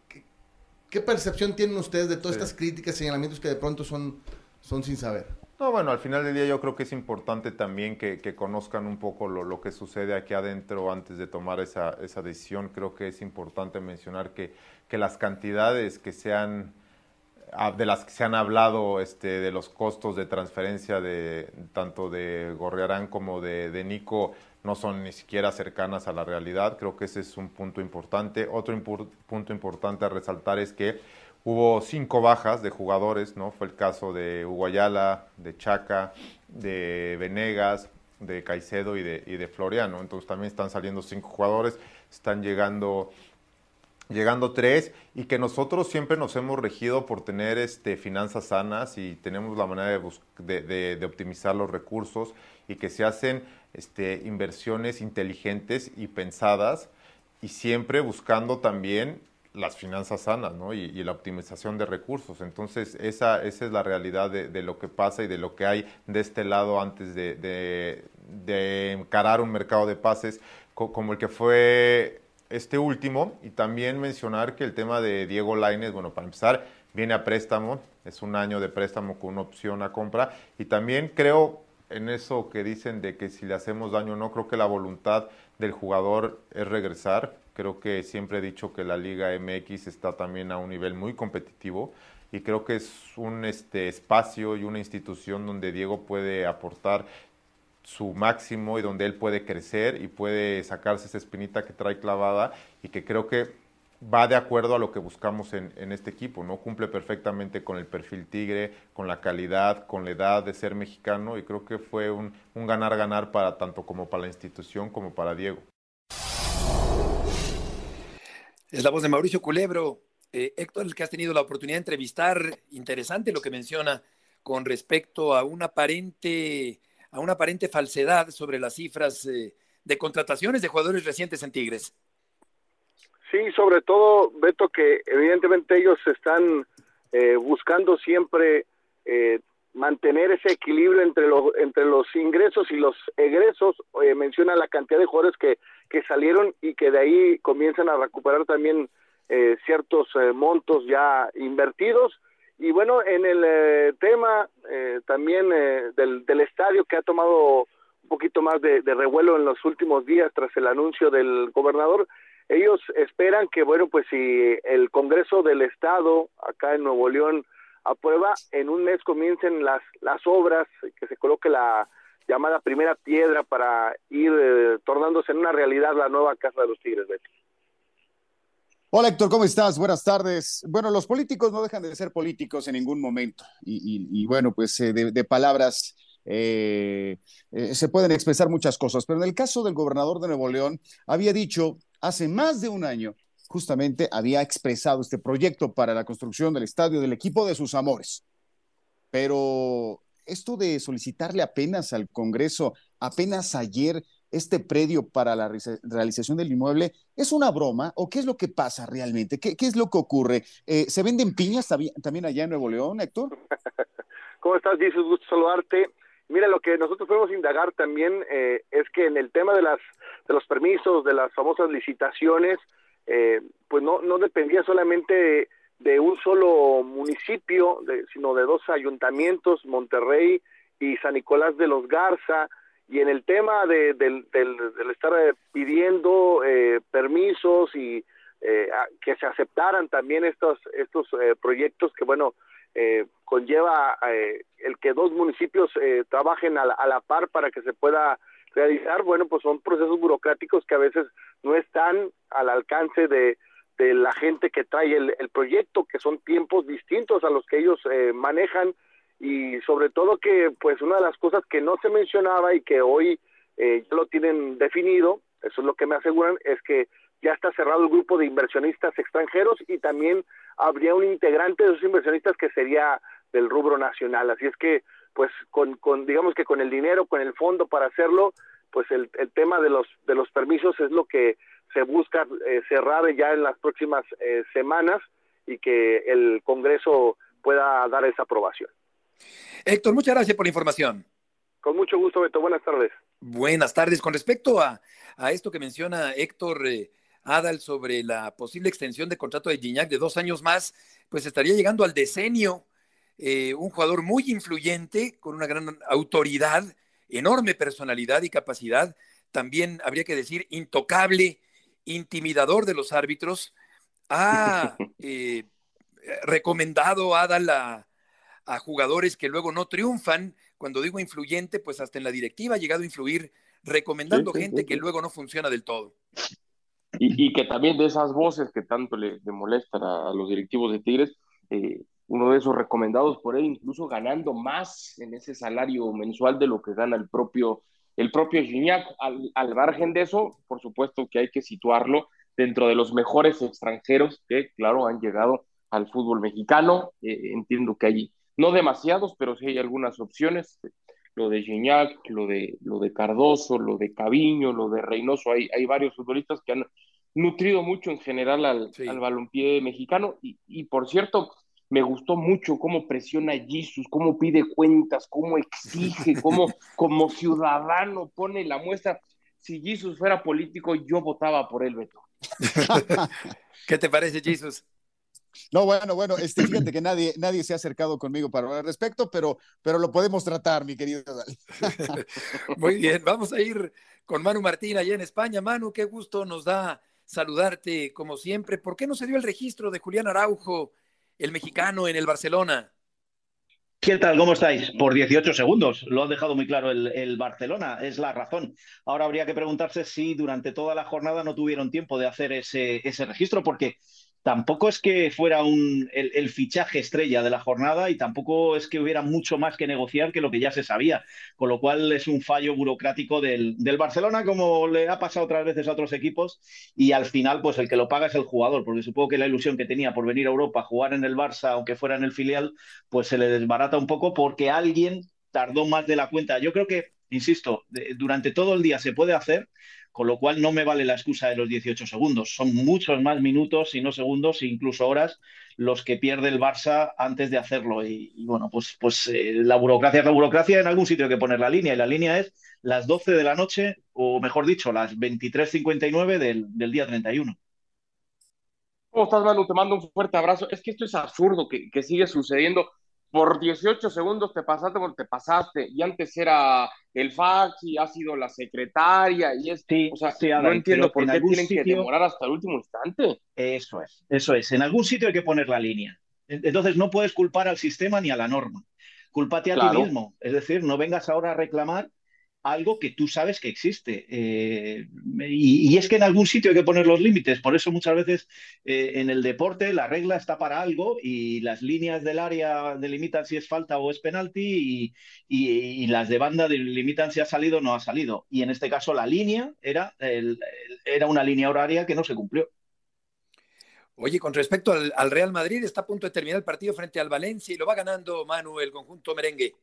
¿qué, percepción tienen ustedes de todas estas críticas, señalamientos que de pronto son, son sin saber? No, bueno, al final del día yo creo que es importante también que, que conozcan un poco lo, lo, que sucede aquí adentro antes de tomar esa, esa decisión. Creo que es importante mencionar que, que las cantidades que sean de las que se han hablado este, de los costos de transferencia de tanto de Gorriarán como de, Nico no son ni siquiera cercanas a la realidad. Creo que ese es un punto importante. Otro punto importante a resaltar es que hubo cinco bajas de jugadores, ¿no? Fue el caso de Uguayala, de Chaca, de Venegas, de Caicedo y de, y de Floriano. Entonces también están saliendo cinco jugadores, están llegando llegando tres y que nosotros siempre nos hemos regido por tener este, finanzas sanas y tenemos la manera de, de, optimizar los recursos y que se hacen este, inversiones inteligentes y pensadas y siempre buscando también las finanzas sanas ¿no? y, la optimización de recursos. Entonces, esa, esa es la realidad de, lo que pasa y de lo que hay de este lado antes de, encarar un mercado de pases como el que fue este último y también mencionar que el tema de Diego Laines, bueno, para empezar, viene a préstamo, es un año de préstamo con una opción a compra y también creo en eso que dicen de que si le hacemos daño o no, creo que la voluntad del jugador es regresar. Creo que siempre he dicho que la Liga MX está también a un nivel muy competitivo y creo que es un este, espacio y una institución donde Diego puede aportar su máximo y donde él puede crecer y puede sacarse esa espinita que trae clavada y que creo que va de acuerdo a lo que buscamos en, este equipo, ¿no? Cumple perfectamente con el perfil tigre, con la calidad, con la edad de ser mexicano y creo que fue un ganar-ganar para tanto como para la institución como para Diego. Es la voz de Mauricio Culebro. Eh, Héctor, el que has tenido la oportunidad de entrevistar, interesante lo que menciona con respecto a un aparente a una aparente falsedad sobre las cifras eh, de contrataciones de jugadores recientes en Tigres. Sí, sobre todo, Beto, que evidentemente ellos están eh, buscando siempre eh, mantener ese equilibrio entre, los entre los ingresos y los egresos. menciona la cantidad de jugadores que, que salieron y que de ahí comienzan a recuperar también ciertos montos ya invertidos y bueno, en el eh, tema eh, también eh, del, estadio que ha tomado un poquito más de, revuelo en los últimos días tras el anuncio del gobernador, ellos esperan que, bueno, pues si el Congreso del Estado acá en Nuevo León aprueba, en un mes comiencen las, las obras, que se coloque la llamada primera piedra para ir tornándose en una realidad la nueva Casa de los Tigres, Betty. Hola Héctor, ¿cómo estás? Buenas tardes. Bueno, los políticos no dejan de ser políticos en ningún momento y, bueno, pues eh, de, palabras eh, eh, se pueden expresar muchas cosas, pero en el caso del gobernador de Nuevo León, había dicho hace más de un año, justamente había expresado este proyecto para la construcción del estadio del equipo de sus amores. Pero esto de solicitarle apenas al Congreso, apenas ayer, este predio para la realización del inmueble es una broma o qué es lo que pasa realmente? ¿Qué, qué es lo que ocurre? Eh, ¿Se venden piñas también allá en Nuevo León, Héctor? ¿Cómo estás, Jesus? Gusto saludarte. Mira, lo que nosotros podemos indagar también eh, es que en el tema de, las, de los permisos, de las famosas licitaciones, eh, pues no, no dependía solamente de, un solo municipio, sino de dos ayuntamientos, Monterrey y San Nicolás de los Garza, y en el tema de, del, del, estar eh, pidiendo eh, permisos y que se aceptaran también estos, estos proyectos que, bueno, conlleva el que dos municipios trabajen a la, par para que se pueda realizar, bueno, pues son procesos burocráticos que a veces no están al alcance de, de la gente que trae el, el, proyecto, que son tiempos distintos a los que ellos manejan y sobre todo que pues una de las cosas que no se mencionaba y que hoy eh, ya lo tienen definido, eso es lo que me aseguran, es que ya está cerrado el grupo de inversionistas extranjeros y también habría un integrante de esos inversionistas que sería del rubro nacional. Así es que, pues, con, con digamos que con el dinero, con el fondo para hacerlo, pues el, el tema de los, de los permisos es lo que se busca eh, cerrar ya en las próximas eh, semanas y que el Congreso pueda dar esa aprobación. Héctor, muchas gracias por la información. Con mucho gusto, Beto. Buenas tardes. Buenas tardes. Con respecto a, esto que menciona Héctor eh, Adal sobre la posible extensión de contrato de Gignac de dos años más, pues estaría llegando al decenio. Eh, un jugador muy influyente, con una gran autoridad, enorme personalidad y capacidad. También habría que decir intocable, intimidador de los árbitros. Ha eh, recomendado Adal la a jugadores que luego no triunfan. Cuando digo influyente, pues hasta en la directiva ha llegado a influir recomendando gente que luego no funciona del todo. Y, que también de esas voces que tanto le, molestan a, los directivos de Tigres, eh, uno de esos recomendados por él, incluso ganando más en ese salario mensual de lo que gana el propio, el propio Gignac. Al, margen de eso, por supuesto que hay que situarlo dentro de los mejores extranjeros que, claro, han llegado al fútbol mexicano. Eh, entiendo que hay no demasiados, pero sí hay algunas opciones. Lo de Gignac, lo de, lo de Cardoso, lo de Caviño, lo de Reynoso. Hay, hay varios futbolistas que han nutrido mucho en general al, al balompié mexicano. Y, por cierto, me gustó mucho cómo presiona Jesus, cómo pide cuentas, cómo exige, cómo como ciudadano pone la muestra. Si Jesus fuera político, yo votaba por él, Beto. ¿Qué te parece, Jesus? No, bueno, bueno, este, fíjate que nadie, nadie se ha acercado conmigo para hablar al respecto, pero, pero lo podemos tratar, mi querido. Muy bien, vamos a ir con Manu Martín allá en España. Manu, qué gusto nos da saludarte como siempre. ¿Por qué no se dio el registro de Julián Araujo, el mexicano, en el Barcelona? ¿Qué tal? ¿Cómo estáis? Por 18 segundos. Lo ha dejado muy claro el, el, Barcelona, es la razón. Ahora habría que preguntarse si durante toda la jornada no tuvieron tiempo de hacer ese, ese registro, porque tampoco es que fuera un, el, fichaje estrella de la jornada y tampoco es que hubiera mucho más que negociar que lo que ya se sabía, con lo cual es un fallo burocrático del, del, Barcelona como le ha pasado otras veces a otros equipos y al final pues el que lo paga es el jugador, porque supongo que la ilusión que tenía por venir a Europa a jugar en el Barça, aunque fuera en el filial, pues se le desbarata un poco porque alguien tardó más de la cuenta. Yo creo que, insisto, durante todo el día se puede hacer, con lo cual no me vale la excusa de los 18 segundos. Son muchos más minutos, y no segundos, e incluso horas, los que pierde el Barça antes de hacerlo. Y, bueno, pues, pues eh, la burocracia es la burocracia, en algún sitio hay que poner la línea, y la línea es las 12 de la noche, o mejor dicho, las 23.59 del, del día 31. ¿Cómo estás, Manu? Te mando un fuerte abrazo. Es que esto es absurdo que, que sigue sucediendo por 18 segundos te pasaste porque te pasaste. Y antes era el fax y ha sido la secretaria y es. o sea, no entiendo por qué tienen que demorar hasta el último instante. Eso es, eso es. En algún sitio hay que poner la línea. Entonces no puedes culpar al sistema ni a la norma. Culpate a ti mismo. Es decir, no vengas ahora a reclamar algo que tú sabes que existe. Eh, y, es que en algún sitio hay que poner los límites. Por eso muchas veces eh, en el deporte la regla está para algo y las líneas del área delimitan si es falta o es penalti y, las de banda delimitan si ha salido o no ha salido. Y en este caso la línea era, era una línea horaria que no se cumplió. Oye, con respecto al, al Real Madrid, está a punto de terminar el partido frente al Valencia y lo va ganando Manu, el conjunto merengue.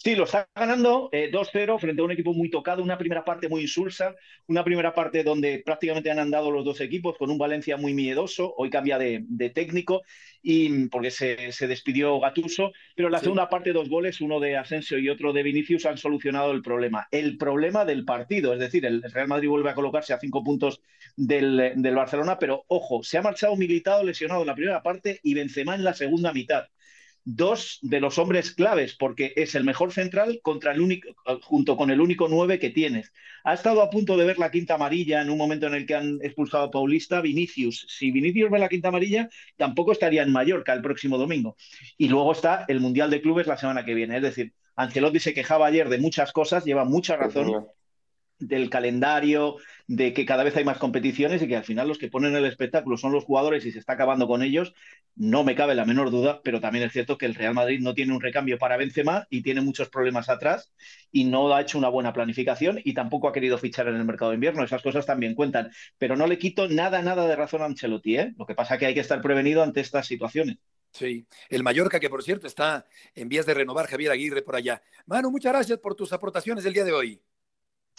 Sí, lo está ganando 2-0 eh, frente a un equipo muy tocado, una primera parte muy insulsa, una primera parte donde prácticamente han andado los dos equipos con un Valencia muy miedoso, hoy cambia de, técnico y porque se, despidió Gatuso, pero en la segunda parte dos goles, uno de Asensio y otro de Vinicius han solucionado el problema. El problema del partido, es decir, el Real Madrid vuelve a colocarse a cinco puntos del, del Barcelona, pero ojo, se ha marchado Militado lesionado en la primera parte y Benzema en la segunda mitad dos de los hombres claves, porque es el mejor central contra el único, junto con el único nueve que tienes. Ha estado a punto de ver la quinta amarilla en un momento en el que han expulsado a Paulista, Vinicius. Si Vinicius ve la quinta amarilla, tampoco estaría en Mallorca el próximo domingo. Y luego está el Mundial de Clubes la semana que viene. Es decir, Ancelotti se quejaba ayer de muchas cosas, lleva mucha razón del calendario, de que cada vez hay más competiciones y que al final los que ponen el espectáculo son los jugadores y se está acabando con ellos, no me cabe la menor duda, pero también es cierto que el Real Madrid no tiene un recambio para Benzema y tiene muchos problemas atrás y no ha hecho una buena planificación y tampoco ha querido fichar en el mercado de invierno, esas cosas también cuentan, pero no le quito nada, nada de razón a Ancelotti, ¿eh? lo que pasa es que hay que estar prevenido ante estas situaciones. Sí, el Mallorca que por cierto está en vías de renovar Javier Aguirre por allá. Manu, muchas gracias por tus aportaciones el día de hoy.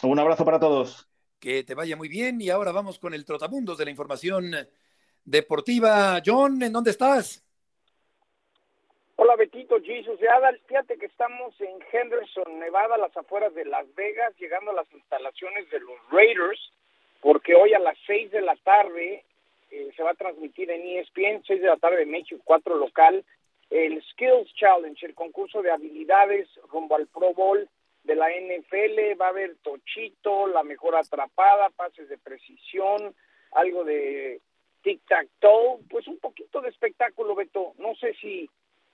Un abrazo para todos. Que te vaya muy bien y ahora vamos con el trotamundos de la información deportiva. John, ¿en dónde estás? Hola Betito, Jesus de Adal. Fíjate que estamos en Henderson, Nevada, las afueras de Las Vegas, llegando a las instalaciones de los Raiders, porque hoy a las seis de la tarde eh, se va a transmitir en ESPN, 6 de la tarde de México, 4 local, el Skills Challenge, el concurso de habilidades rumbo al Pro Bowl de la NFL, va a haber tochito, la mejor atrapada, pases de precisión, algo de tic-tac-toe, pues un poquito de espectáculo, Beto. No sé si,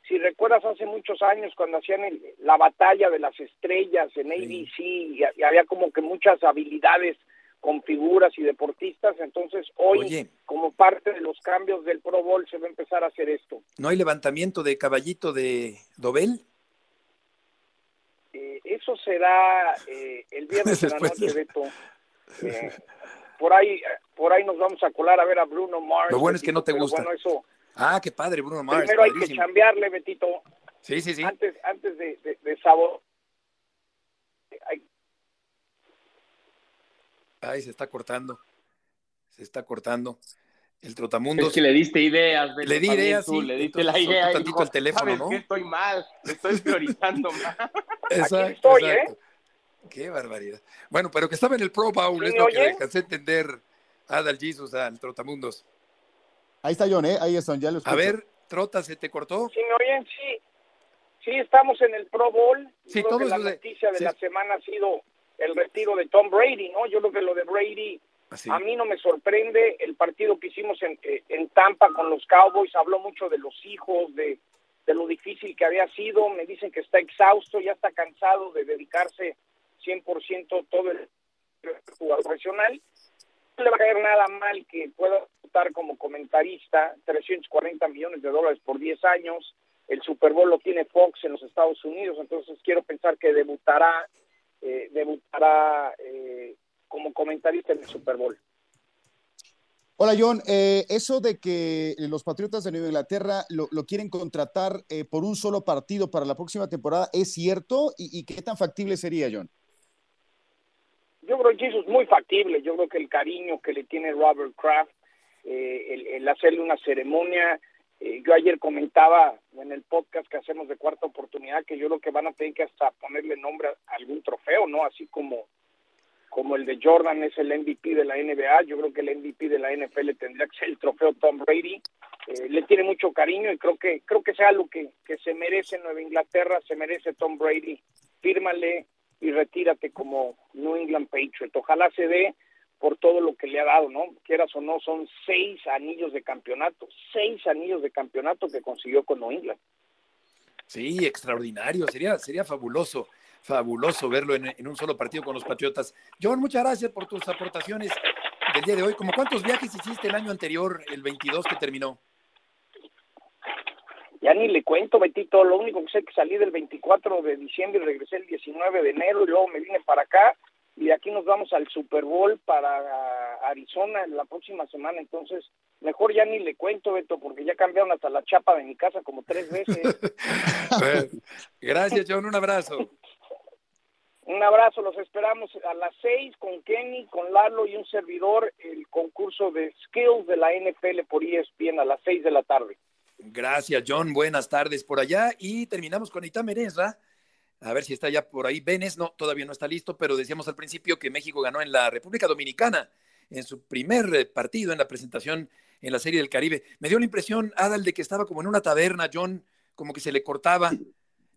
si recuerdas hace muchos años cuando hacían la batalla de las estrellas en ABC y, había como que muchas habilidades con figuras y deportistas, entonces hoy como parte de los cambios del Pro Bowl se va a empezar a hacer esto. ¿No hay levantamiento de caballito de Dobel? Eh, eso será eh, el viernes de la noche, Beto. Eh, por ahí por ahí nos vamos a colar a ver a Bruno Mars. Lo bueno es que no te gusta. Bueno, eso, ah, qué padre, Bruno Mars. Primero hay que cambiarle, Betito. Sí, sí, sí. Antes, antes de, de, de sabor. Ay, se está cortando. Se está cortando. El trotamundos. Es que le diste ideas. le di ideas, sí. Le diste la idea. tantito el teléfono, ¿sabes ¿no? Que estoy mal. Estoy priorizando mal. Exacto, Aquí estoy, exacto. ¿eh? Qué barbaridad. Bueno, pero que estaba en el Pro Bowl, ¿Sí es lo que oye? alcancé a entender Adal Jesus al Trotamundos. Ahí está John, ¿eh? Ahí están, ya lo A escucho. ver, Trota, ¿se te cortó? ¿Sí me oyen? Sí. Sí, estamos en el Pro Bowl. Sí, creo todo que la de- noticia de sí. la semana ha sido el retiro de Tom Brady, ¿no? Yo creo que lo de Brady Así. a mí no me sorprende. El partido que hicimos en, eh, en Tampa con los Cowboys habló mucho de los hijos, de, de lo difícil que había sido. Me dicen que está exhausto, ya está cansado de dedicarse 100% todo el jugador profesional. No le va a caer nada mal que pueda estar como comentarista 340 millones de dólares por 10 años. El Super Bowl lo tiene Fox en los Estados Unidos, entonces quiero pensar que debutará, eh, debutará eh, como comentarista en el Super Bowl. Hola John, eh, eso de que los Patriotas de Nueva Inglaterra lo, lo quieren contratar eh, por un solo partido para la próxima temporada, ¿es cierto? ¿Y, y qué tan factible sería, John? Yo creo que eso es muy factible. Yo creo que el cariño que le tiene Robert Kraft, eh, el, el hacerle una ceremonia. eh, yo ayer comentaba en el podcast que hacemos de cuarta oportunidad que yo creo que van a tener que hasta ponerle nombre a algún trofeo, ¿no? Así como como el de Jordan es el MVP de la NBA, yo creo que el MVP de la NFL tendría que ser el trofeo Tom Brady. Eh, le tiene mucho cariño y creo que creo que sea lo que, que se merece Nueva Inglaterra, se merece Tom Brady. Fírmale y retírate como New England Patriot. Ojalá se dé por todo lo que le ha dado, ¿no? Quieras o no, son seis anillos de campeonato, seis anillos de campeonato que consiguió con New England. Sí, extraordinario. Sería, sería fabuloso, fabuloso verlo en, en un solo partido con los Patriotas. John, muchas gracias por tus aportaciones del día de hoy. ¿Cómo cuántos viajes hiciste el año anterior, el 22 que terminó? Ya ni le cuento, Betito, lo único que sé es que salí del 24 de diciembre y regresé el 19 de enero y luego me vine para acá y de aquí nos vamos al Super Bowl para Arizona en la próxima semana, entonces mejor ya ni le cuento, Beto, porque ya cambiaron hasta la chapa de mi casa como tres veces. Gracias, John. Un abrazo. Un abrazo, los esperamos a las seis con Kenny, con Lalo y un servidor, el concurso de skills de la NFL por ESPN a las seis de la tarde. Gracias, John. Buenas tardes por allá. Y terminamos con Itá. A ver si está ya por ahí. Benes, no, todavía no está listo, pero decíamos al principio que México ganó en la República Dominicana en su primer eh, partido en la presentación en la Serie del Caribe. Me dio la impresión, Adal, de que estaba como en una taberna, John, como que se le cortaba.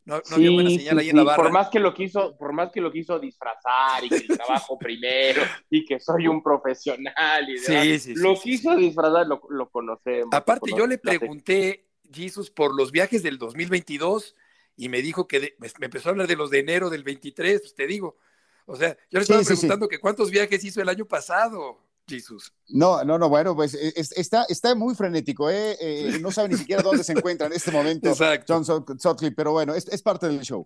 No, había buena señal ahí en la barra. Por más que lo quiso, por más que lo quiso disfrazar y que el trabajo primero y que soy un profesional y demás, lo quiso disfrazar, lo, lo conocemos. Aparte, yo le pregunté, Jesus, por los viajes del 2022 y me dijo que me empezó a hablar de los de enero del 23, pues te digo. O sea, yo le estaba preguntando que cuántos viajes hizo el año pasado. Jesús. No, no, no, bueno, pues e, está, está muy frenético, ¿eh? ¿eh? no sabe ni siquiera dónde se encuentra en este momento John Sutcliffe, pero bueno, es, es, parte del show.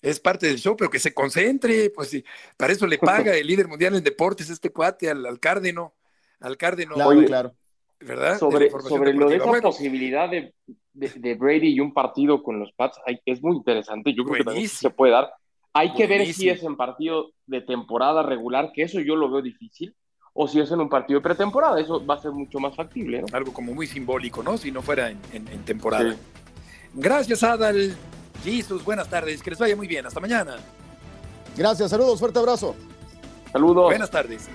Es parte del show, pero que se concentre, pues sí, para eso le paga el líder mundial en deportes este cuate al, al Cárdeno, al Cárdeno. Claro, claro. ¿Verdad? Sobre, sobre lo de esa posibilidad de, de, Brady y un partido con los Pats, es muy interesante, yo creo que también se puede dar. Hay que ver si es en partido de temporada regular, que eso yo lo veo difícil o si es en un partido de pretemporada, eso va a ser mucho más factible. ¿no? Algo como muy simbólico, ¿no? Si no fuera en, temporada. Gracias, Adal. Jesus, buenas tardes, que les vaya muy bien, hasta mañana. Gracias, saludos, fuerte abrazo. Saludos. Buenas tardes.